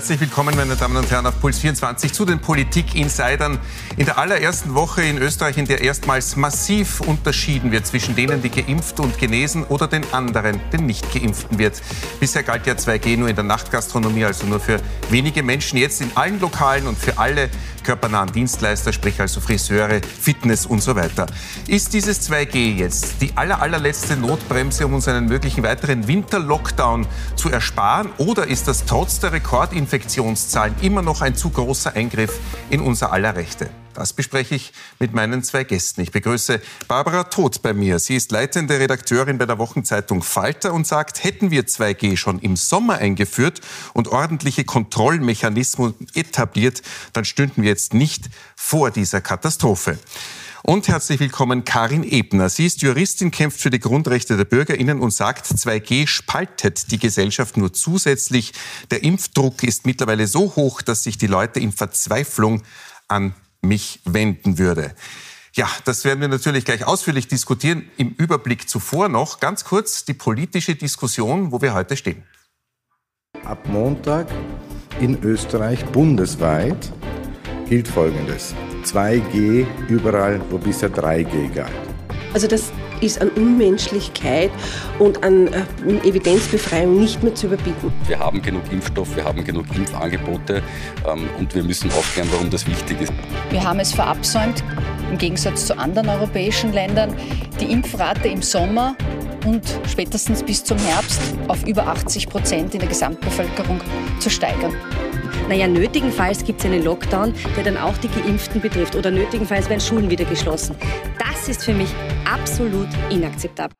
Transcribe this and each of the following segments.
Herzlich willkommen, meine Damen und Herren, auf Puls 24 zu den Politik-Insidern. In der allerersten Woche in Österreich, in der erstmals massiv unterschieden wird zwischen denen, die geimpft und genesen oder den anderen, den nicht geimpften wird. Bisher galt ja 2G nur in der Nachtgastronomie, also nur für wenige Menschen. Jetzt in allen Lokalen und für alle körpernahen Dienstleister, sprich also Friseure, Fitness und so weiter. Ist dieses 2G jetzt die aller, allerletzte Notbremse, um uns einen möglichen weiteren Winterlockdown zu ersparen? Oder ist das trotz der Rekordinfektionszahlen immer noch ein zu großer Eingriff in unser aller Rechte? Das bespreche ich mit meinen zwei Gästen. Ich begrüße Barbara Todt bei mir. Sie ist leitende Redakteurin bei der Wochenzeitung Falter und sagt, hätten wir 2G schon im Sommer eingeführt und ordentliche Kontrollmechanismen etabliert, dann stünden wir jetzt nicht vor dieser Katastrophe. Und herzlich willkommen Karin Ebner. Sie ist Juristin, kämpft für die Grundrechte der BürgerInnen und sagt, 2G spaltet die Gesellschaft nur zusätzlich. Der Impfdruck ist mittlerweile so hoch, dass sich die Leute in Verzweiflung an mich wenden würde. Ja, das werden wir natürlich gleich ausführlich diskutieren. Im Überblick zuvor noch ganz kurz die politische Diskussion, wo wir heute stehen. Ab Montag in Österreich bundesweit gilt Folgendes. 2G überall, wo bisher 3G galt. Also das ist an Unmenschlichkeit und an äh, Evidenzbefreiung nicht mehr zu überbieten. Wir haben genug Impfstoff, wir haben genug Impfangebote ähm, und wir müssen aufklären, warum das wichtig ist. Wir haben es verabsäumt, im Gegensatz zu anderen europäischen Ländern, die Impfrate im Sommer und spätestens bis zum Herbst auf über 80 Prozent in der Gesamtbevölkerung zu steigern. Naja, nötigenfalls gibt es einen Lockdown, der dann auch die Geimpften betrifft. Oder nötigenfalls werden Schulen wieder geschlossen. Das ist für mich absolut inakzeptabel.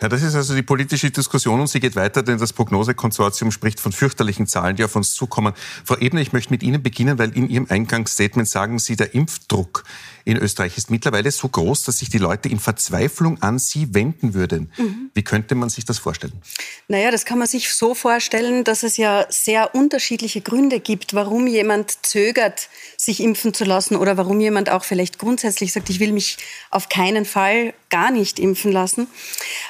Ja, das ist also die politische Diskussion und sie geht weiter, denn das Prognosekonsortium spricht von fürchterlichen Zahlen, die auf uns zukommen. Frau Ebner, ich möchte mit Ihnen beginnen, weil in Ihrem Eingangsstatement sagen Sie, der Impfdruck in Österreich ist mittlerweile so groß, dass sich die Leute in Verzweiflung an Sie wenden würden. Mhm. Wie könnte man sich das vorstellen? Naja, das kann man sich so vorstellen, dass es ja sehr unterschiedliche Gründe gibt, warum jemand zögert, sich impfen zu lassen oder warum jemand auch vielleicht grundsätzlich sagt, ich will mich auf keinen Fall gar nicht impfen lassen.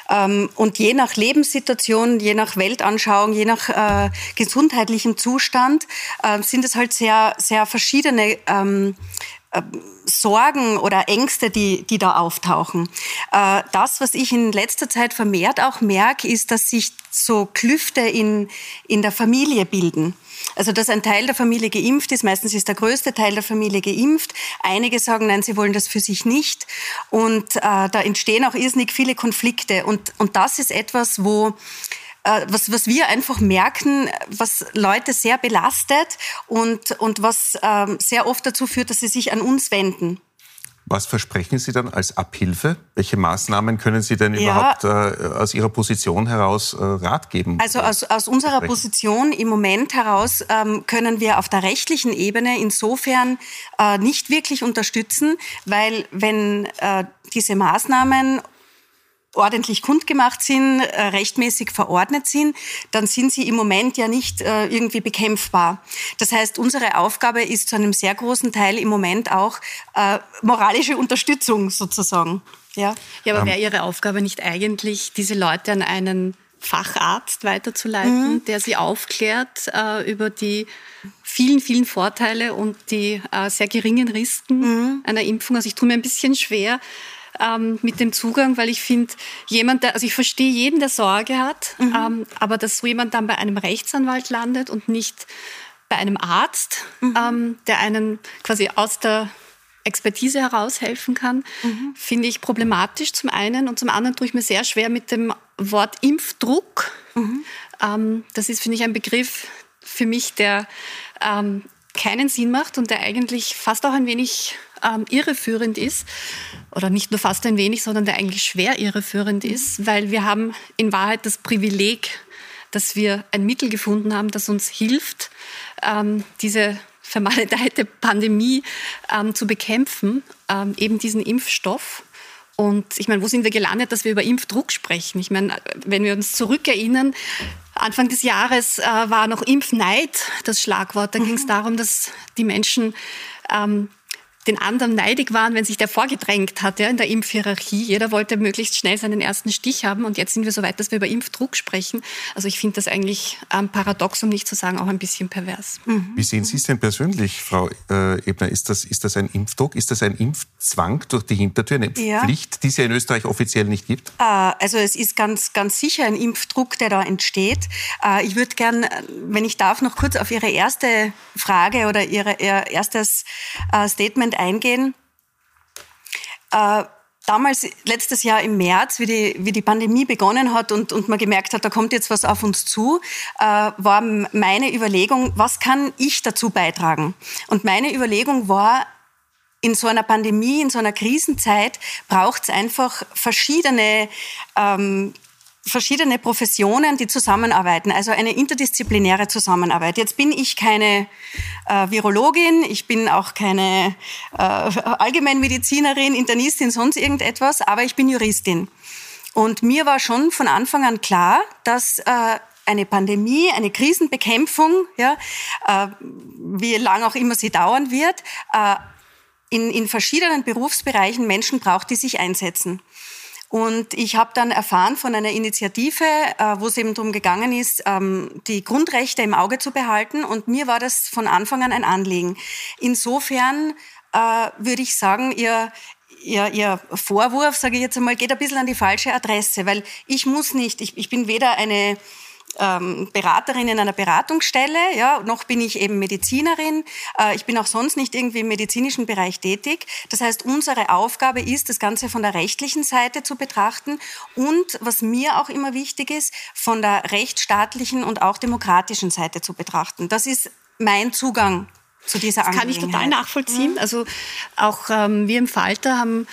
Ähm, und je nach Lebenssituation, je nach Weltanschauung, je nach äh, gesundheitlichem Zustand äh, sind es halt sehr, sehr verschiedene ähm, äh, Sorgen oder Ängste, die, die da auftauchen. Äh, das, was ich in letzter Zeit vermehrt auch merke, ist, dass sich so Klüfte in, in der Familie bilden. Also, dass ein Teil der Familie geimpft ist, meistens ist der größte Teil der Familie geimpft. Einige sagen, nein, sie wollen das für sich nicht. Und äh, da entstehen auch irrsinnig viele Konflikte. Und, und das ist etwas, wo äh, was, was wir einfach merken, was Leute sehr belastet und, und was ähm, sehr oft dazu führt, dass sie sich an uns wenden. Was versprechen Sie dann als Abhilfe? Welche Maßnahmen können Sie denn ja, überhaupt äh, aus Ihrer Position heraus äh, Rat geben? Also aus, aus unserer Position im Moment heraus ähm, können wir auf der rechtlichen Ebene insofern äh, nicht wirklich unterstützen, weil wenn äh, diese Maßnahmen ordentlich kundgemacht sind, äh, rechtmäßig verordnet sind, dann sind sie im Moment ja nicht äh, irgendwie bekämpfbar. Das heißt, unsere Aufgabe ist zu einem sehr großen Teil im Moment auch äh, moralische Unterstützung sozusagen. Ja, ja aber wäre Ihre Aufgabe nicht eigentlich, diese Leute an einen Facharzt weiterzuleiten, mhm. der sie aufklärt äh, über die vielen, vielen Vorteile und die äh, sehr geringen Risiken mhm. einer Impfung. Also ich tue mir ein bisschen schwer, ähm, mit dem Zugang, weil ich finde, jemand, der, also ich verstehe jeden, der Sorge hat, mhm. ähm, aber dass so jemand dann bei einem Rechtsanwalt landet und nicht bei einem Arzt, mhm. ähm, der einen quasi aus der Expertise heraushelfen kann, mhm. finde ich problematisch zum einen und zum anderen tue ich mir sehr schwer mit dem Wort Impfdruck. Mhm. Ähm, das ist, finde ich, ein Begriff für mich, der ähm, keinen Sinn macht und der eigentlich fast auch ein wenig ähm, irreführend ist, oder nicht nur fast ein wenig, sondern der eigentlich schwer irreführend ist, weil wir haben in Wahrheit das Privileg, dass wir ein Mittel gefunden haben, das uns hilft, ähm, diese vermaledeite Pandemie ähm, zu bekämpfen, ähm, eben diesen Impfstoff. Und ich meine, wo sind wir gelandet, dass wir über Impfdruck sprechen? Ich meine, wenn wir uns zurückerinnern, Anfang des Jahres äh, war noch Impfneid das Schlagwort. Da mhm. ging es darum, dass die Menschen ähm, den anderen neidig waren, wenn sich der vorgedrängt hat ja, in der Impfhierarchie. Jeder wollte möglichst schnell seinen ersten Stich haben und jetzt sind wir so weit, dass wir über Impfdruck sprechen. Also ich finde das eigentlich ähm, paradox, um nicht zu sagen auch ein bisschen pervers. Mhm. Wie sehen Sie es denn persönlich, Frau äh, Ebner? Ist das, ist das ein Impfdruck? Ist das ein Impfzwang durch die Hintertür, eine ja. Pflicht, die es ja in Österreich offiziell nicht gibt? Äh, also es ist ganz, ganz sicher ein Impfdruck, der da entsteht. Äh, ich würde gern, wenn ich darf, noch kurz auf Ihre erste Frage oder Ihr erstes äh, Statement eingehen. Äh, damals, letztes Jahr im März, wie die, wie die Pandemie begonnen hat und, und man gemerkt hat, da kommt jetzt was auf uns zu, äh, war meine Überlegung, was kann ich dazu beitragen? Und meine Überlegung war, in so einer Pandemie, in so einer Krisenzeit braucht es einfach verschiedene ähm, verschiedene Professionen, die zusammenarbeiten, also eine interdisziplinäre Zusammenarbeit. Jetzt bin ich keine äh, Virologin, ich bin auch keine äh, Allgemeinmedizinerin, Internistin, sonst irgendetwas, aber ich bin Juristin. Und mir war schon von Anfang an klar, dass äh, eine Pandemie, eine Krisenbekämpfung, ja, äh, wie lange auch immer sie dauern wird, äh, in, in verschiedenen Berufsbereichen Menschen braucht, die sich einsetzen. Und ich habe dann erfahren von einer Initiative, äh, wo es eben darum gegangen ist, ähm, die Grundrechte im Auge zu behalten. Und mir war das von Anfang an ein Anliegen. Insofern äh, würde ich sagen, ihr, Ihr, ihr Vorwurf, sage ich jetzt einmal, geht ein bisschen an die falsche Adresse, weil ich muss nicht, ich, ich bin weder eine ähm, Beraterin in einer Beratungsstelle, ja, noch bin ich eben Medizinerin. Äh, ich bin auch sonst nicht irgendwie im medizinischen Bereich tätig. Das heißt, unsere Aufgabe ist, das Ganze von der rechtlichen Seite zu betrachten und, was mir auch immer wichtig ist, von der rechtsstaatlichen und auch demokratischen Seite zu betrachten. Das ist mein Zugang zu dieser das Kann ich total nachvollziehen. Mhm. Also auch ähm, wir im Falter haben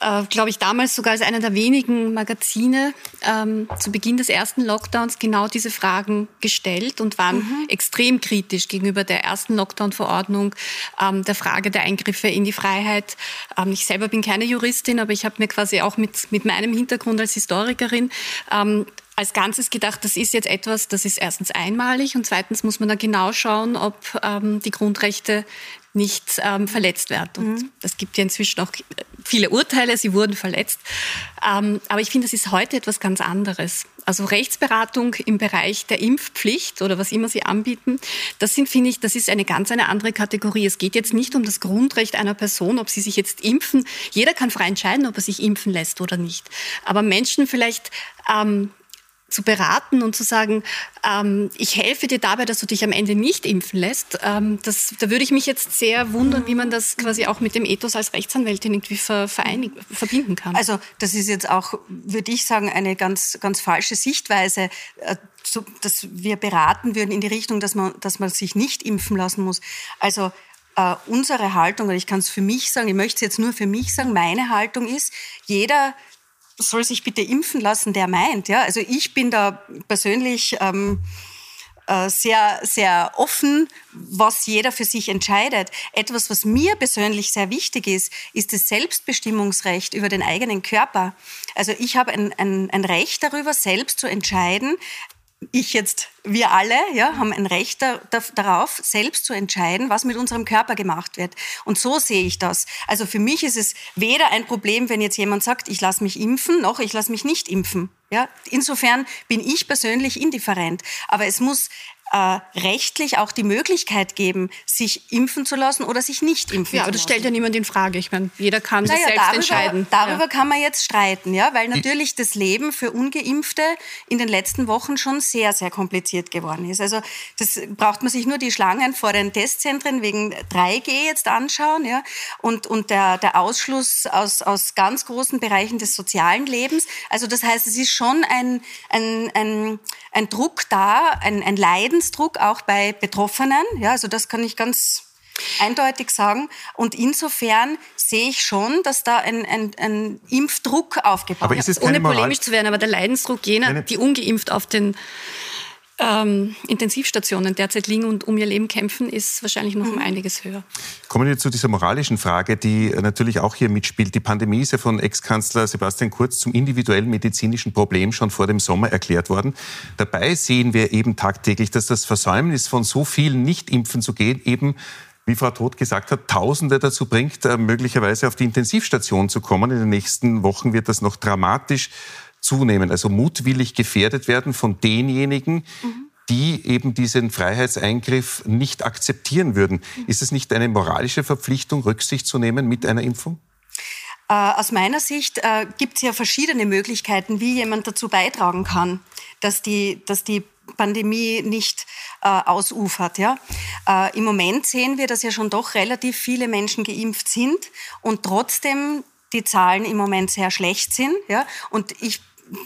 äh, glaube ich, damals sogar als einer der wenigen Magazine ähm, zu Beginn des ersten Lockdowns genau diese Fragen gestellt und waren mhm. extrem kritisch gegenüber der ersten Lockdown-Verordnung, ähm, der Frage der Eingriffe in die Freiheit. Ähm, ich selber bin keine Juristin, aber ich habe mir quasi auch mit, mit meinem Hintergrund als Historikerin ähm, als Ganzes gedacht, das ist jetzt etwas, das ist erstens einmalig und zweitens muss man da genau schauen, ob ähm, die Grundrechte nicht ähm, verletzt werden. Und mhm. das gibt ja inzwischen auch viele Urteile, sie wurden verletzt. Ähm, aber ich finde, das ist heute etwas ganz anderes. Also Rechtsberatung im Bereich der Impfpflicht oder was immer sie anbieten, das sind, finde ich, das ist eine ganz eine andere Kategorie. Es geht jetzt nicht um das Grundrecht einer Person, ob sie sich jetzt impfen. Jeder kann frei entscheiden, ob er sich impfen lässt oder nicht. Aber Menschen vielleicht ähm, zu beraten und zu sagen, ähm, ich helfe dir dabei, dass du dich am Ende nicht impfen lässt, ähm, das, da würde ich mich jetzt sehr wundern, wie man das quasi auch mit dem Ethos als Rechtsanwältin irgendwie ver, verbinden kann. Also das ist jetzt auch, würde ich sagen, eine ganz, ganz falsche Sichtweise, äh, so, dass wir beraten würden in die Richtung, dass man, dass man sich nicht impfen lassen muss. Also äh, unsere Haltung, oder ich kann es für mich sagen, ich möchte es jetzt nur für mich sagen, meine Haltung ist, jeder soll sich bitte impfen lassen, der meint. Ja? Also ich bin da persönlich ähm, äh, sehr, sehr offen, was jeder für sich entscheidet. Etwas, was mir persönlich sehr wichtig ist, ist das Selbstbestimmungsrecht über den eigenen Körper. Also ich habe ein, ein, ein Recht darüber, selbst zu entscheiden, ich jetzt, wir alle, ja, haben ein Recht da, da, darauf, selbst zu entscheiden, was mit unserem Körper gemacht wird. Und so sehe ich das. Also für mich ist es weder ein Problem, wenn jetzt jemand sagt, ich lasse mich impfen, noch ich lasse mich nicht impfen. Ja, insofern bin ich persönlich indifferent. Aber es muss äh, rechtlich auch die Möglichkeit geben, sich impfen zu lassen oder sich nicht impfen ja, zu lassen. Ja, aber das stellt ja niemand in Frage. Ich meine, jeder kann naja, sich selbst darüber, entscheiden. Darüber ja. kann man jetzt streiten, ja, weil natürlich das Leben für Ungeimpfte in den letzten Wochen schon sehr, sehr kompliziert geworden ist. Also das braucht man sich nur die Schlangen vor den Testzentren wegen 3G jetzt anschauen, ja, und, und der, der Ausschluss aus, aus ganz großen Bereichen des sozialen Lebens. Also das heißt, es ist schon ein, ein, ein, ein Druck da, ein, ein Leiden Leidensdruck auch bei Betroffenen. Ja, also das kann ich ganz eindeutig sagen. Und insofern sehe ich schon, dass da ein, ein, ein Impfdruck aufgebaut aber ist es Ohne polemisch zu werden, aber der Leidensdruck jener, die ungeimpft auf den ähm, Intensivstationen derzeit liegen und um ihr Leben kämpfen, ist wahrscheinlich noch um mhm. einiges höher. Kommen wir zu dieser moralischen Frage, die natürlich auch hier mitspielt. Die Pandemie ist ja von Ex-Kanzler Sebastian Kurz zum individuellen medizinischen Problem schon vor dem Sommer erklärt worden. Dabei sehen wir eben tagtäglich, dass das Versäumnis von so vielen nicht impfen zu gehen eben wie Frau Todt gesagt hat, Tausende dazu bringt, äh, möglicherweise auf die Intensivstation zu kommen. In den nächsten Wochen wird das noch dramatisch zunehmen, also mutwillig gefährdet werden von denjenigen, mhm die eben diesen Freiheitseingriff nicht akzeptieren würden. Ist es nicht eine moralische Verpflichtung, Rücksicht zu nehmen mit einer Impfung? Äh, aus meiner Sicht äh, gibt es ja verschiedene Möglichkeiten, wie jemand dazu beitragen kann, dass die, dass die Pandemie nicht äh, ausufert. Ja? Äh, Im Moment sehen wir, dass ja schon doch relativ viele Menschen geimpft sind und trotzdem die Zahlen im Moment sehr schlecht sind. Ja? Und ich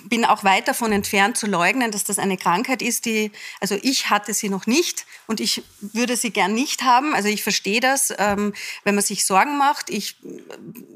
bin auch weit davon entfernt zu leugnen, dass das eine Krankheit ist, die, also ich hatte sie noch nicht und ich würde sie gern nicht haben. Also ich verstehe das, ähm, wenn man sich Sorgen macht. Ich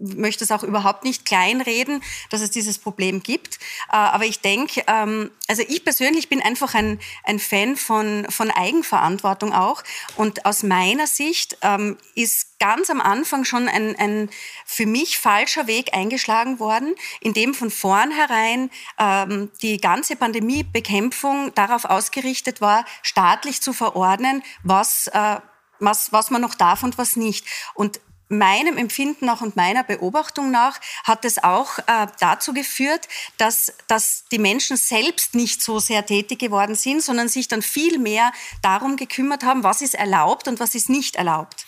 möchte es auch überhaupt nicht kleinreden, dass es dieses Problem gibt. Äh, aber ich denke, ähm, also ich persönlich bin einfach ein, ein Fan von, von Eigenverantwortung auch. Und aus meiner Sicht ähm, ist ganz am Anfang schon ein, ein für mich falscher Weg eingeschlagen worden, in dem von vornherein ähm, die ganze Pandemiebekämpfung darauf ausgerichtet war, staatlich zu verordnen, was, äh, was, was man noch darf und was nicht. Und meinem Empfinden nach und meiner Beobachtung nach hat es auch äh, dazu geführt, dass, dass die Menschen selbst nicht so sehr tätig geworden sind, sondern sich dann viel mehr darum gekümmert haben, was ist erlaubt und was ist nicht erlaubt.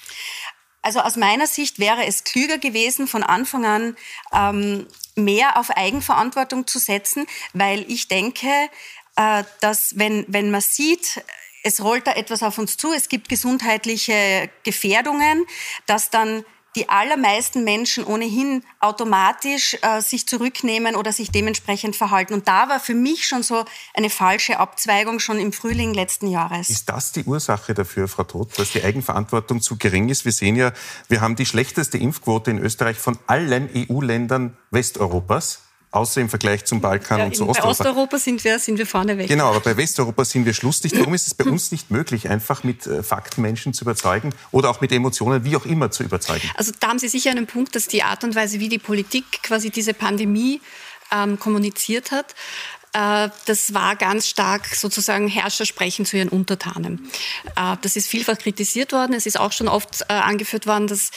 Also aus meiner Sicht wäre es klüger gewesen, von Anfang an ähm, mehr auf Eigenverantwortung zu setzen, weil ich denke, äh, dass wenn, wenn man sieht, es rollt da etwas auf uns zu, es gibt gesundheitliche Gefährdungen, dass dann die allermeisten Menschen ohnehin automatisch äh, sich zurücknehmen oder sich dementsprechend verhalten. Und da war für mich schon so eine falsche Abzweigung schon im Frühling letzten Jahres. Ist das die Ursache dafür, Frau Todt, dass die Eigenverantwortung zu gering ist? Wir sehen ja, wir haben die schlechteste Impfquote in Österreich von allen EU-Ländern Westeuropas außer im Vergleich zum Balkan ja, und zu Osteuropa. Bei Osteuropa sind wir, sind wir vorne weg. Genau, aber bei Westeuropa sind wir schlussdicht. Warum ist es bei uns nicht möglich, einfach mit äh, Fakten Menschen zu überzeugen oder auch mit Emotionen, wie auch immer, zu überzeugen? Also da haben Sie sicher einen Punkt, dass die Art und Weise, wie die Politik quasi diese Pandemie ähm, kommuniziert hat, äh, das war ganz stark sozusagen Herrscher sprechen zu ihren Untertanen. Äh, das ist vielfach kritisiert worden. Es ist auch schon oft angeführt worden, dass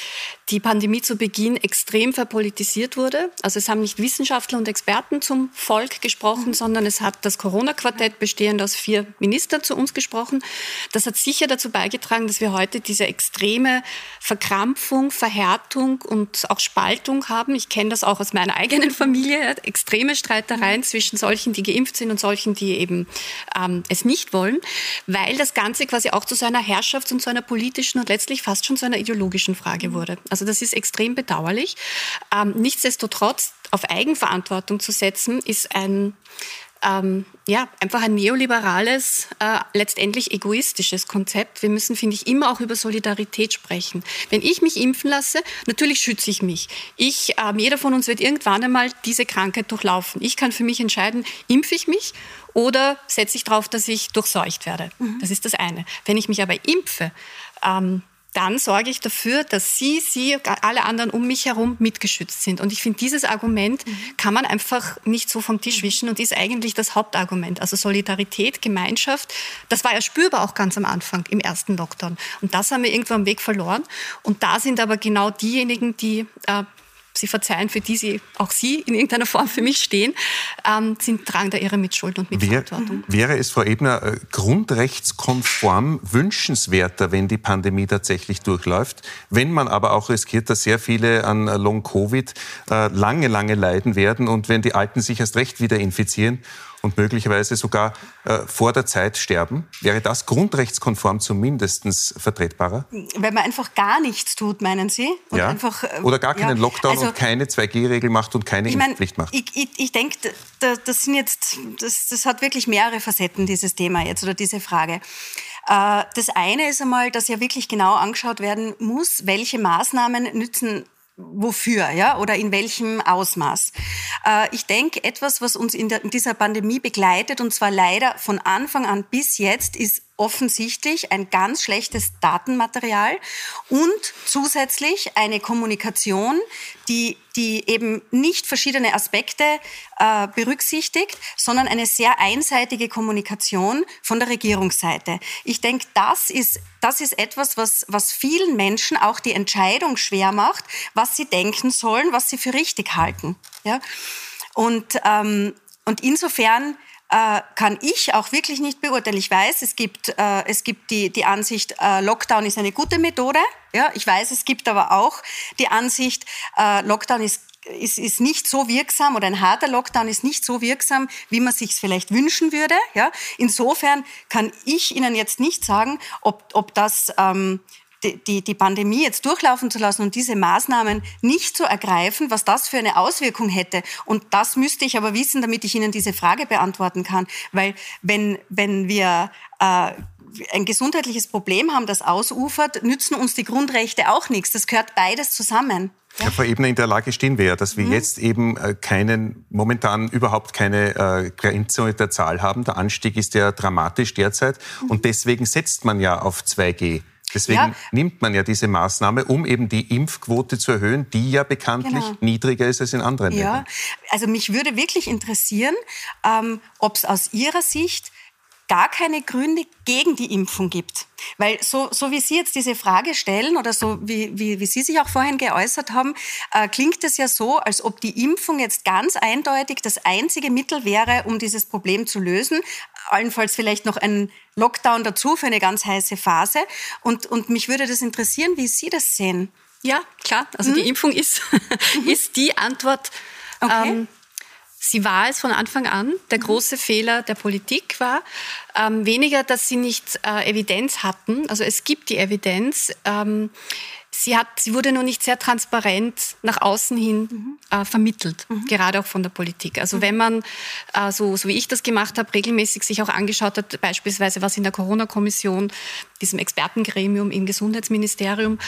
die Pandemie zu Beginn extrem verpolitisiert wurde. Also es haben nicht Wissenschaftler und Experten zum Volk gesprochen, sondern es hat das Corona-Quartett bestehend aus vier Ministern zu uns gesprochen. Das hat sicher dazu beigetragen, dass wir heute diese extreme Verkrampfung, Verhärtung und auch Spaltung haben. Ich kenne das auch aus meiner eigenen Familie, extreme Streitereien zwischen solchen, die geimpft sind und solchen, die eben ähm, es nicht wollen, weil das Ganze quasi auch zu so einer Herrschafts- und zu einer politischen und letztlich fast schon zu einer ideologischen Frage wurde. Also das ist extrem bedauerlich. Ähm, nichtsdestotrotz auf Eigenverantwortung zu setzen, ist ein ähm, ja, einfach ein neoliberales, äh, letztendlich egoistisches Konzept. Wir müssen, finde ich, immer auch über Solidarität sprechen. Wenn ich mich impfen lasse, natürlich schütze ich mich. Ich, äh, jeder von uns wird irgendwann einmal diese Krankheit durchlaufen. Ich kann für mich entscheiden, impfe ich mich oder setze ich darauf, dass ich durchseucht werde. Mhm. Das ist das eine. Wenn ich mich aber impfe, ähm, dann sorge ich dafür, dass Sie, Sie, alle anderen um mich herum mitgeschützt sind. Und ich finde, dieses Argument mhm. kann man einfach nicht so vom Tisch wischen und ist eigentlich das Hauptargument. Also Solidarität, Gemeinschaft, das war ja spürbar auch ganz am Anfang im ersten Lockdown. Und das haben wir irgendwo am Weg verloren. Und da sind aber genau diejenigen, die äh, Sie verzeihen, für die Sie, auch Sie in irgendeiner Form für mich stehen, ähm, sind, tragen da ihre Mitschuld und Mitverantwortung. Wär, wäre es, Frau Ebner, äh, grundrechtskonform wünschenswerter, wenn die Pandemie tatsächlich durchläuft, wenn man aber auch riskiert, dass sehr viele an Long-Covid äh, lange, lange leiden werden und wenn die Alten sich erst recht wieder infizieren und möglicherweise sogar äh, vor der Zeit sterben? Wäre das grundrechtskonform zumindest vertretbarer? Wenn man einfach gar nichts tut, meinen Sie? ja. Einfach, äh, Oder gar keinen ja. Lockdown also, und keine 2G-Regel macht und keine ich Impfpflicht macht? Ich, ich, ich denke, das sind jetzt, das, das hat wirklich mehrere Facetten, dieses Thema jetzt oder diese Frage. Äh, das eine ist einmal, dass ja wirklich genau angeschaut werden muss, welche Maßnahmen nützen wofür, ja, oder in welchem Ausmaß. Äh, ich denke, etwas, was uns in, dieser Pandemie begleitet, und zwar leider von Anfang an bis jetzt, ist offensichtlich ein ganz schlechtes Datenmaterial und zusätzlich eine Kommunikation, die, die eben nicht verschiedene Aspekte äh, berücksichtigt, sondern eine sehr einseitige Kommunikation von der Regierungsseite. Ich denke, das ist, das ist etwas, was, was vielen Menschen auch die Entscheidung schwer macht, was sie denken sollen, was sie für richtig halten. Ja? Und, ähm, und insofern äh, kann ich auch wirklich nicht beurteilen. Ich weiß, es gibt, äh, es gibt die, die Ansicht, äh, Lockdown ist eine gute Methode. Ja, ich weiß, es gibt aber auch die Ansicht, äh, Lockdown ist ist, ist nicht so wirksam oder ein harter Lockdown ist nicht so wirksam, wie man sich vielleicht wünschen würde. Ja? Insofern kann ich Ihnen jetzt nicht sagen, ob, ob das ähm, die, die Pandemie jetzt durchlaufen zu lassen und diese Maßnahmen nicht zu ergreifen, was das für eine Auswirkung hätte. Und das müsste ich aber wissen, damit ich Ihnen diese Frage beantworten kann. Weil wenn, wenn wir äh, ein gesundheitliches Problem haben, das ausufert, nützen uns die Grundrechte auch nichts. Das gehört beides zusammen. Ja. Frau Ebner, in der Lage stehen wir ja, dass wir mhm. jetzt eben äh, keinen, momentan überhaupt keine äh, Grenze der Zahl haben. Der Anstieg ist ja dramatisch derzeit mhm. und deswegen setzt man ja auf 2G. Deswegen ja. nimmt man ja diese Maßnahme, um eben die Impfquote zu erhöhen, die ja bekanntlich genau. niedriger ist als in anderen ja. Ländern. Also mich würde wirklich interessieren, ähm, ob es aus Ihrer Sicht gar keine Gründe gegen die Impfung gibt. Weil so, so wie Sie jetzt diese Frage stellen oder so wie, wie, wie Sie sich auch vorhin geäußert haben, äh, klingt es ja so, als ob die Impfung jetzt ganz eindeutig das einzige Mittel wäre, um dieses Problem zu lösen. Allenfalls vielleicht noch ein Lockdown dazu für eine ganz heiße Phase. Und, und mich würde das interessieren, wie Sie das sehen. Ja, klar. Also hm? die Impfung ist, ist die Antwort. Okay. Ähm, Sie war es von Anfang an. Der mhm. große Fehler der Politik war ähm, weniger, dass sie nicht äh, Evidenz hatten. Also es gibt die Evidenz. Ähm, sie, hat, sie wurde nur nicht sehr transparent nach außen hin mhm. äh, vermittelt, mhm. gerade auch von der Politik. Also mhm. wenn man, äh, so, so wie ich das gemacht habe, regelmäßig sich auch angeschaut hat, beispielsweise was in der Corona-Kommission, diesem Expertengremium im Gesundheitsministerium,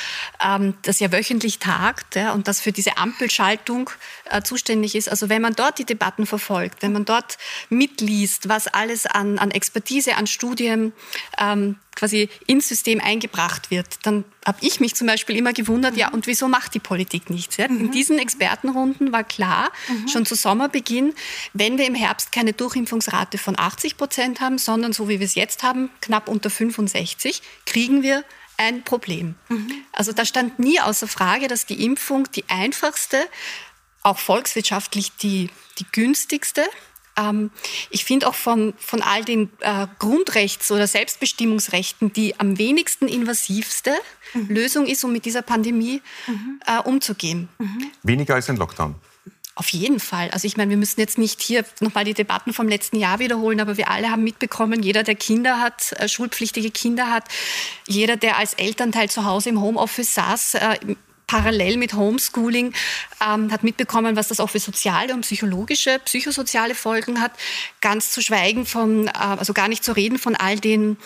ähm, das ja wöchentlich tagt ja, und das für diese Ampelschaltung äh, zuständig ist. Also wenn man dort die Debatten verfolgt, wenn man dort mitliest, was alles an, an Expertise, an Studien ähm, quasi ins System eingebracht wird, dann habe ich mich zum Beispiel immer gewundert, ja, und wieso macht die Politik nichts? Ja? Mhm. In diesen Expertenrunden war klar, mhm. schon zu Sommerbeginn, wenn wir im Herbst keine Durchimpfungsrate von 80 Prozent haben, sondern so wie wir es jetzt haben, knapp unter 65, kriegen wir ein Problem. Mhm. Also da stand nie außer Frage, dass die Impfung die einfachste, auch volkswirtschaftlich die, die günstigste ähm, ich finde auch von, von all den äh, Grundrechts- oder Selbstbestimmungsrechten die am wenigsten invasivste mhm. Lösung ist, um mit dieser Pandemie mhm. äh, umzugehen. Mhm. Weniger als ein Lockdown. Auf jeden Fall. Also ich meine, wir müssen jetzt nicht hier nochmal die Debatten vom letzten Jahr wiederholen, aber wir alle haben mitbekommen, jeder, der Kinder hat, äh, schulpflichtige Kinder hat, jeder, der als Elternteil zu Hause im Homeoffice saß, äh, parallel mit Homeschooling ähm, hat mitbekommen, was das auch für soziale und psychologische, psychosoziale Folgen hat. Ganz zu schweigen von, äh, also gar nicht zu reden von all den,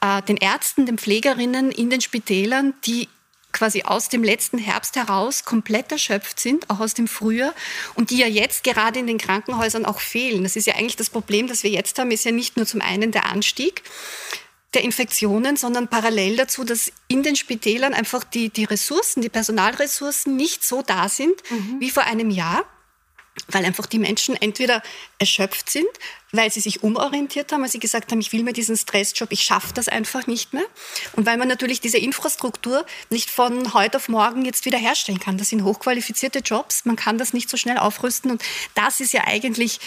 äh, den Ärzten, den Pflegerinnen in den Spitälern, die quasi aus dem letzten Herbst heraus komplett erschöpft sind, auch aus dem Frühjahr, und die ja jetzt gerade in den Krankenhäusern auch fehlen. Das ist ja eigentlich das Problem, das wir jetzt haben, ist ja nicht nur zum einen der Anstieg, der Infektionen, sondern parallel dazu, dass in den Spitälern einfach die, die Ressourcen, die Personalressourcen nicht so da sind mhm. wie vor einem Jahr, weil einfach die Menschen entweder erschöpft sind, weil sie sich umorientiert haben, weil sie gesagt haben, ich will mir diesen Stressjob, ich schaffe das einfach nicht mehr. Und weil man natürlich diese Infrastruktur nicht von heute auf morgen jetzt wieder herstellen kann. Das sind hochqualifizierte Jobs, man kann das nicht so schnell aufrüsten. Und das ist ja eigentlich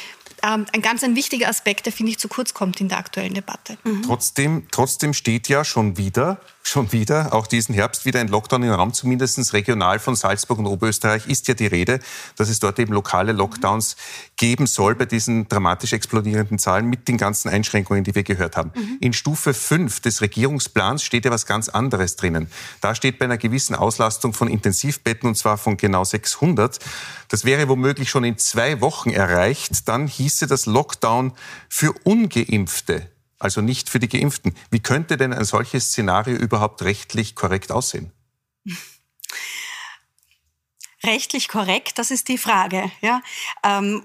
ähm, ein ganz ein wichtiger Aspekt, der, finde ich, zu kurz kommt in der aktuellen Debatte. Mhm. Trotzdem, trotzdem steht ja schon wieder, schon wieder, auch diesen Herbst wieder ein Lockdown im Raum, zumindest regional von Salzburg und Oberösterreich ist ja die Rede, dass es dort eben lokale Lockdowns geben soll bei diesen dramatisch explodierenden Zahlen mit den ganzen Einschränkungen, die wir gehört haben. Mhm. In Stufe 5 des Regierungsplans steht ja was ganz anderes drinnen. Da steht bei einer gewissen Auslastung von Intensivbetten und zwar von genau 600. Das wäre womöglich schon in zwei Wochen erreicht. Dann hieße das Lockdown für Ungeimpfte, also nicht für die Geimpften. Wie könnte denn ein solches Szenario überhaupt rechtlich korrekt aussehen? Rechtlich korrekt, das ist die Frage. Ja? Ähm,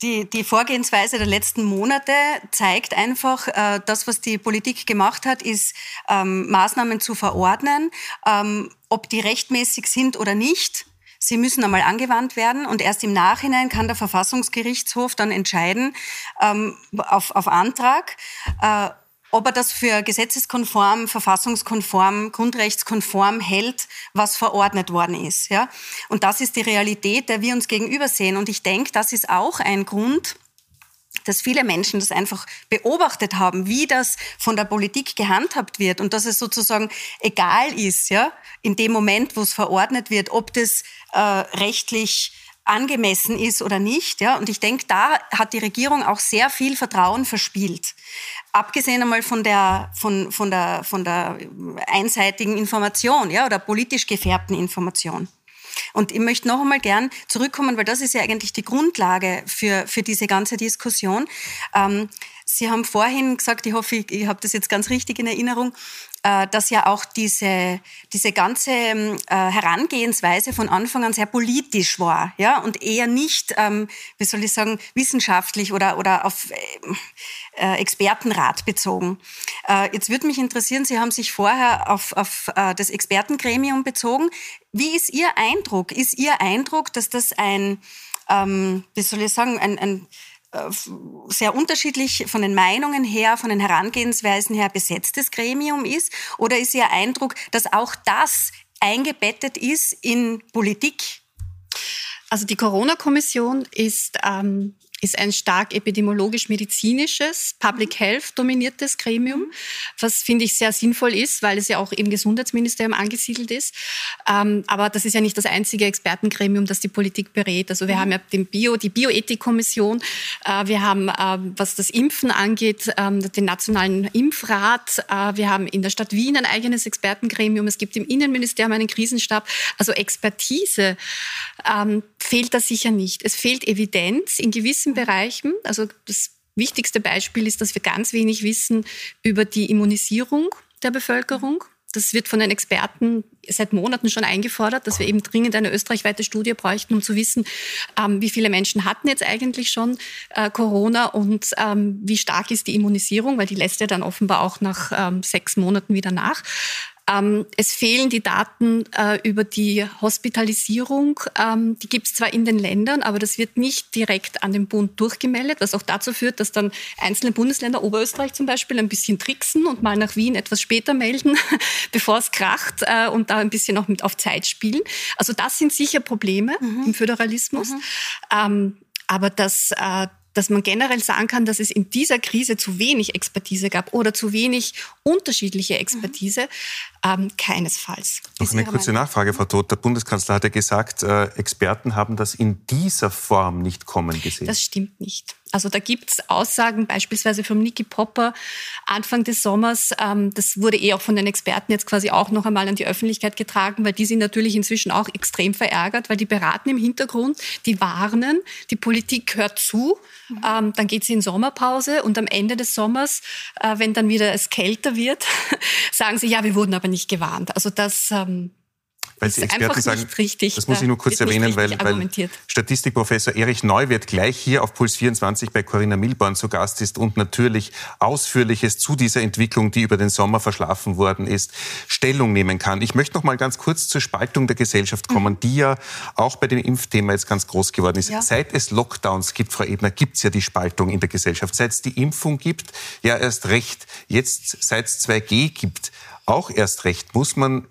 die, die Vorgehensweise der letzten Monate zeigt einfach, äh, das, was die Politik gemacht hat, ist ähm, Maßnahmen zu verordnen, ähm, ob die rechtmäßig sind oder nicht. Sie müssen einmal angewandt werden und erst im Nachhinein kann der Verfassungsgerichtshof dann entscheiden ähm, auf, auf Antrag. Äh, ob er das für gesetzeskonform, verfassungskonform, grundrechtskonform hält, was verordnet worden ist. Ja? Und das ist die Realität, der wir uns gegenüber sehen. Und ich denke, das ist auch ein Grund, dass viele Menschen das einfach beobachtet haben, wie das von der Politik gehandhabt wird und dass es sozusagen egal ist, ja, in dem Moment, wo es verordnet wird, ob das äh, rechtlich angemessen ist oder nicht. Ja? Und ich denke, da hat die Regierung auch sehr viel Vertrauen verspielt. Abgesehen einmal von der, von, von der, von der einseitigen Information ja, oder politisch gefärbten Information. Und ich möchte noch einmal gern zurückkommen, weil das ist ja eigentlich die Grundlage für, für diese ganze Diskussion. Ähm, Sie haben vorhin gesagt, ich hoffe, ich, ich habe das jetzt ganz richtig in Erinnerung, äh, dass ja auch diese, diese ganze ähm, äh, Herangehensweise von Anfang an sehr politisch war, ja, und eher nicht, ähm, wie soll ich sagen, wissenschaftlich oder, oder auf äh, Expertenrat bezogen. Äh, jetzt würde mich interessieren, Sie haben sich vorher auf, auf äh, das Expertengremium bezogen. Wie ist Ihr Eindruck? Ist Ihr Eindruck, dass das ein, ähm, wie soll ich sagen, ein, ein äh, sehr unterschiedlich von den Meinungen her, von den Herangehensweisen her besetztes Gremium ist? Oder ist Ihr Eindruck, dass auch das eingebettet ist in Politik? Also die Corona-Kommission ist ähm, ist ein stark epidemiologisch-medizinisches, Public Health dominiertes Gremium, was finde ich sehr sinnvoll ist, weil es ja auch im Gesundheitsministerium angesiedelt ist. Ähm, aber das ist ja nicht das einzige Expertengremium, das die Politik berät. Also wir mhm. haben ja den Bio, die Bioethikkommission, äh, wir haben, äh, was das Impfen angeht, äh, den Nationalen Impfrat, äh, wir haben in der Stadt Wien ein eigenes Expertengremium, es gibt im Innenministerium einen Krisenstab. Also Expertise ähm, fehlt da sicher nicht. Es fehlt Evidenz in gewissen Bereichen. Also das wichtigste Beispiel ist, dass wir ganz wenig wissen über die Immunisierung der Bevölkerung. Das wird von den Experten seit Monaten schon eingefordert, dass wir eben dringend eine österreichweite Studie bräuchten, um zu wissen, ähm, wie viele Menschen hatten jetzt eigentlich schon äh, Corona und ähm, wie stark ist die Immunisierung, weil die lässt ja dann offenbar auch nach ähm, sechs Monaten wieder nach. Ähm, es fehlen die Daten äh, über die Hospitalisierung. Ähm, die gibt es zwar in den Ländern, aber das wird nicht direkt an den Bund durchgemeldet, was auch dazu führt, dass dann einzelne Bundesländer, Oberösterreich zum Beispiel, ein bisschen tricksen und mal nach Wien etwas später melden, bevor es kracht äh, und da ein bisschen auch mit auf Zeit spielen. Also das sind sicher Probleme mhm. im Föderalismus. Mhm. Ähm, aber das, äh, dass man generell sagen kann, dass es in dieser Krise zu wenig Expertise gab oder zu wenig unterschiedliche Expertise, mhm. Ähm, keinesfalls. Noch eine kurze Nachfrage, Frau Todt. Der Bundeskanzler hat ja gesagt, äh, Experten haben das in dieser Form nicht kommen gesehen. Das stimmt nicht. Also da gibt es Aussagen beispielsweise von Niki Popper Anfang des Sommers. Ähm, das wurde eh auch von den Experten jetzt quasi auch noch einmal an die Öffentlichkeit getragen, weil die sind natürlich inzwischen auch extrem verärgert, weil die beraten im Hintergrund, die warnen, die Politik hört zu, mhm. ähm, dann geht sie in Sommerpause und am Ende des Sommers, äh, wenn dann wieder es kälter wird, sagen sie, ja, wir wurden aber nicht gewarnt. Also das ähm, weil Sie Experten sagen, richtig, das muss ich nur kurz erwähnen, weil, weil Statistikprofessor Erich Neuwirth gleich hier auf Puls 24 bei Corinna Milborn zu Gast ist und natürlich Ausführliches zu dieser Entwicklung, die über den Sommer verschlafen worden ist, Stellung nehmen kann. Ich möchte noch mal ganz kurz zur Spaltung der Gesellschaft kommen, mhm. die ja auch bei dem Impfthema jetzt ganz groß geworden ist. Ja. Seit es Lockdowns gibt, Frau Ebner, gibt es ja die Spaltung in der Gesellschaft. Seit es die Impfung gibt, ja erst recht. Jetzt, seit es 2G gibt, auch erst recht, muss man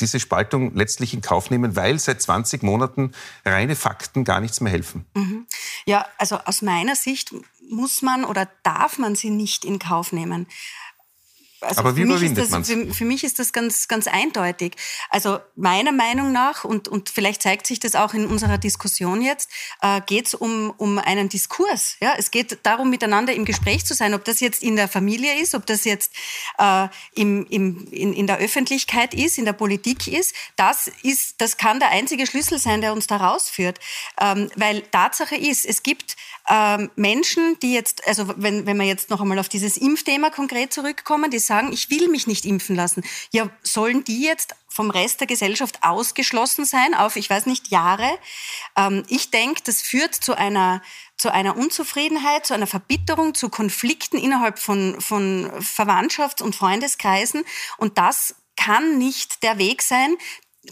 diese Spaltung letztlich in Kauf nehmen, weil seit 20 Monaten reine Fakten gar nichts mehr helfen? Mhm. Ja, also aus meiner Sicht muss man oder darf man sie nicht in Kauf nehmen. Also Aber wie überwindet man für, für, mich ist das ganz, ganz eindeutig. Also meiner Meinung nach, und, und vielleicht zeigt sich das auch in unserer Diskussion jetzt, äh, geht es um, um einen Diskurs. Ja? Es geht darum, miteinander im Gespräch zu sein, ob das jetzt in der Familie ist, ob das jetzt äh, im, im, in, in der Öffentlichkeit ist, in der Politik ist. Das, ist. das kann der einzige Schlüssel sein, der uns da rausführt. Ähm, weil Tatsache ist, es gibt ähm, Menschen, die jetzt, also wenn, wenn wir jetzt noch einmal auf dieses Impfthema konkret zurückkommen, die sagen, ich will mich nicht impfen lassen. Ja, sollen die jetzt vom Rest der Gesellschaft ausgeschlossen sein auf, ich weiß nicht, Jahre? Ähm, ich denke, das führt zu einer, zu einer Unzufriedenheit, zu einer Verbitterung, zu Konflikten innerhalb von, von Verwandtschafts- und Freundeskreisen. Und das kann nicht der Weg sein,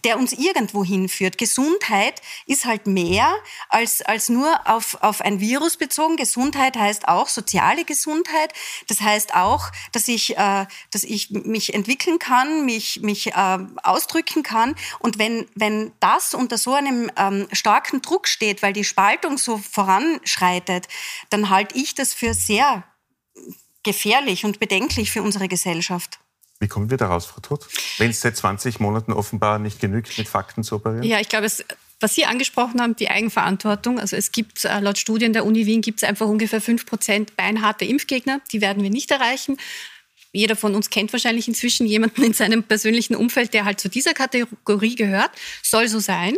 der uns irgendwo hinführt. Gesundheit ist halt mehr als, als nur auf, auf ein Virus bezogen. Gesundheit heißt auch soziale Gesundheit. Das heißt auch, dass ich, äh, dass ich mich entwickeln kann, mich, mich äh, ausdrücken kann. Und wenn, wenn das unter so einem ähm, starken Druck steht, weil die Spaltung so voranschreitet, dann halte ich das für sehr gefährlich und bedenklich für unsere Gesellschaft. Wie kommen wir daraus, Frau Todt? Wenn es seit 20 Monaten offenbar nicht genügt, mit Fakten zu operieren? Ja, ich glaube, es, was Sie angesprochen haben, die Eigenverantwortung. Also es gibt äh, laut Studien der Uni Wien gibt es einfach ungefähr 5 Prozent beinharte Impfgegner. Die werden wir nicht erreichen jeder von uns kennt wahrscheinlich inzwischen jemanden in seinem persönlichen Umfeld, der halt zu dieser Kategorie gehört. Soll so sein.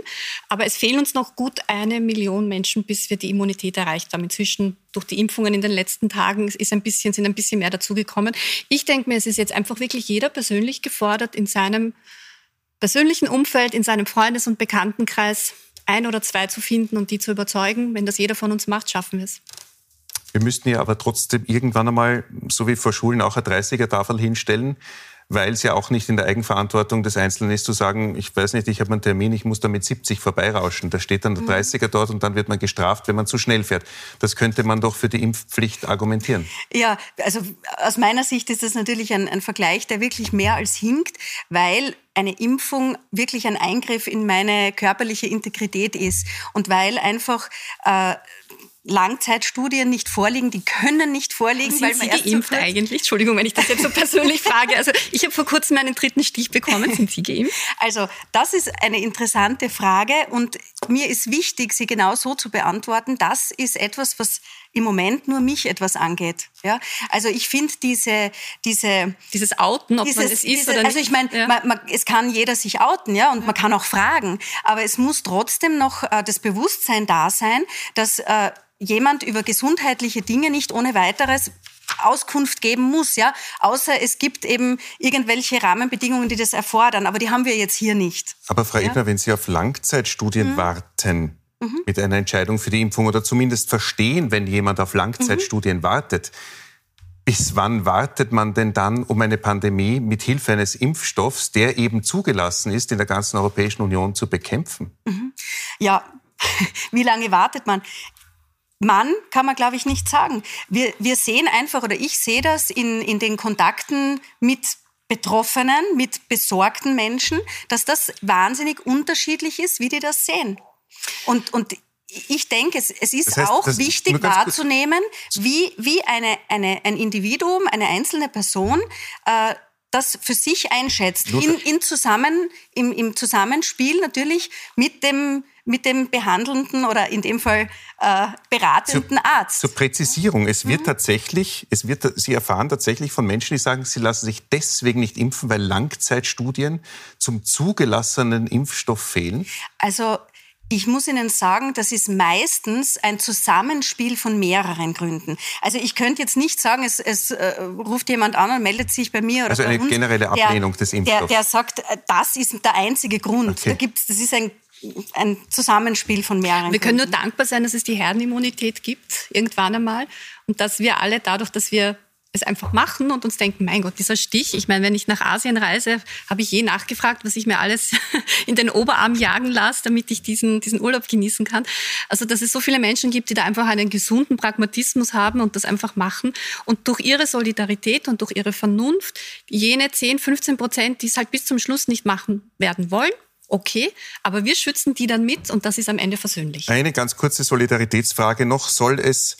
Aber es fehlen uns noch gut eine Million Menschen, bis wir die Immunität erreicht haben. Inzwischen durch die Impfungen in den letzten Tagen ist ein bisschen, sind ein bisschen mehr dazugekommen. Ich denke mir, es ist jetzt einfach wirklich jeder persönlich gefordert, in seinem persönlichen Umfeld, in seinem Freundes- und Bekanntenkreis ein oder zwei zu finden und die zu überzeugen. Wenn das jeder von uns macht, schaffen wir es. Wir müssten ja aber trotzdem irgendwann einmal, so wie vor Schulen, auch eine 30er-Tafel hinstellen, weil es ja auch nicht in der Eigenverantwortung des Einzelnen ist, zu sagen, ich weiß nicht, ich habe einen Termin, ich muss da mit 70 vorbeirauschen. Da steht dann der 30er mhm. dort und dann wird man gestraft, wenn man zu schnell fährt. Das könnte man doch für die Impfpflicht argumentieren. Ja, also aus meiner Sicht ist das natürlich ein, ein Vergleich, der wirklich mehr als hinkt, weil eine Impfung wirklich ein Eingriff in meine körperliche Integrität ist und weil einfach äh, Langzeitstudien nicht vorliegen, die können nicht vorliegen. Sind weil Sie geimpft so eigentlich? Entschuldigung, wenn ich das jetzt so persönlich frage. Also ich habe vor kurzem meinen dritten Stich bekommen. Sind Sie geimpft? Also das ist eine interessante Frage und mir ist wichtig, sie genau so zu beantworten. Das ist etwas, was im Moment nur mich etwas angeht. Ja? Also ich finde diese, diese... Dieses Outen, ob dieses, man das ist diese, oder also nicht. Also ich meine, ja. es kann jeder sich outen ja, und ja. man kann auch fragen. Aber es muss trotzdem noch äh, das Bewusstsein da sein, dass... Äh, jemand über gesundheitliche Dinge nicht ohne weiteres Auskunft geben muss, ja, außer es gibt eben irgendwelche Rahmenbedingungen, die das erfordern, aber die haben wir jetzt hier nicht. Aber Frau ja? Ebner, wenn Sie auf Langzeitstudien mhm. warten mhm. mit einer Entscheidung für die Impfung oder zumindest verstehen, wenn jemand auf Langzeitstudien mhm. wartet, bis wann wartet man denn dann, um eine Pandemie mit Hilfe eines Impfstoffs, der eben zugelassen ist, in der ganzen Europäischen Union zu bekämpfen? Mhm. Ja, wie lange wartet man? Mann kann man, glaube ich, nicht sagen. Wir, wir sehen einfach, oder ich sehe das in, in den Kontakten mit Betroffenen, mit besorgten Menschen, dass das wahnsinnig unterschiedlich ist, wie die das sehen. Und, und ich denke, es, es ist das heißt, auch wichtig wahrzunehmen, wie, wie eine, eine, ein Individuum, eine einzelne Person äh, das für sich einschätzt. In, in zusammen, im, Im Zusammenspiel natürlich mit dem mit dem behandelnden oder in dem Fall äh, beratenden zur, Arzt. Zur Präzisierung. Es wird mhm. tatsächlich, es wird, Sie erfahren tatsächlich von Menschen, die sagen, sie lassen sich deswegen nicht impfen, weil Langzeitstudien zum zugelassenen Impfstoff fehlen. Also ich muss Ihnen sagen, das ist meistens ein Zusammenspiel von mehreren Gründen. Also ich könnte jetzt nicht sagen, es, es äh, ruft jemand an und meldet sich bei mir oder also eine uns, generelle Ablehnung der, des Impfstoffs. Der, der sagt, äh, das ist der einzige Grund. Okay. Da gibt's, das ist ein ein Zusammenspiel von mehreren. Wir können nur dankbar sein, dass es die Herdenimmunität gibt, irgendwann einmal. Und dass wir alle dadurch, dass wir es einfach machen und uns denken, mein Gott, dieser Stich. Ich meine, wenn ich nach Asien reise, habe ich je nachgefragt, was ich mir alles in den Oberarm jagen lasse, damit ich diesen, diesen Urlaub genießen kann. Also, dass es so viele Menschen gibt, die da einfach einen gesunden Pragmatismus haben und das einfach machen. Und durch ihre Solidarität und durch ihre Vernunft, jene 10, 15 Prozent, die es halt bis zum Schluss nicht machen werden wollen, okay, aber wir schützen die dann mit und das ist am Ende versöhnlich. Eine ganz kurze Solidaritätsfrage noch. Soll es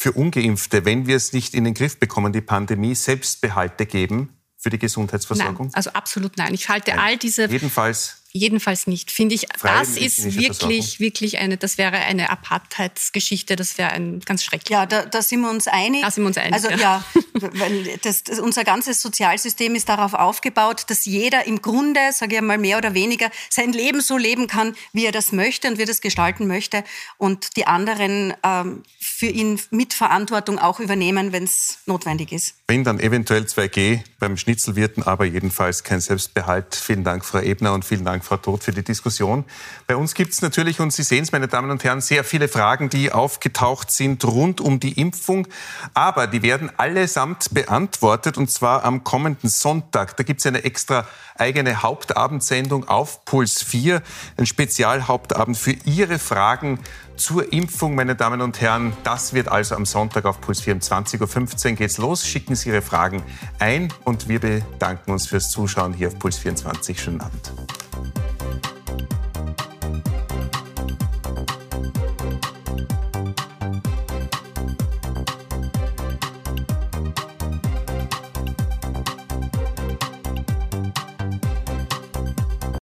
für ungeimpfte, wenn wir es nicht in den Griff bekommen, die Pandemie, Selbstbehalte geben für die Gesundheitsversorgung? Nein, also absolut nein. Ich halte nein. all diese jedenfalls Jedenfalls nicht, finde ich. Das ist wirklich, wirklich eine, das wäre eine Apartheidsgeschichte, das wäre ein ganz schrecklich. Ja, da, da sind wir uns einig. Da sind wir uns einig. Also ja, ja weil das, das, unser ganzes Sozialsystem ist darauf aufgebaut, dass jeder im Grunde, sage ich mal mehr oder weniger, sein Leben so leben kann, wie er das möchte und wie er das gestalten möchte und die anderen ähm, für ihn mit Verantwortung auch übernehmen, wenn es notwendig ist. Wenn dann eventuell 2G beim Schnitzelwirten, aber jedenfalls kein Selbstbehalt. Vielen Dank, Frau Ebner, und vielen Dank Dank, Frau Todt, für die Diskussion. Bei uns gibt es natürlich, und Sie sehen es, meine Damen und Herren, sehr viele Fragen, die aufgetaucht sind rund um die Impfung. Aber die werden allesamt beantwortet, und zwar am kommenden Sonntag. Da gibt es eine extra eigene Hauptabendsendung auf Puls 4, ein Spezialhauptabend für Ihre Fragen zur Impfung, meine Damen und Herren. Das wird also am Sonntag auf Puls 24.15 Uhr geht's los. Schicken Sie Ihre Fragen ein und wir bedanken uns fürs Zuschauen hier auf Puls 24. Schönen Abend. Bye.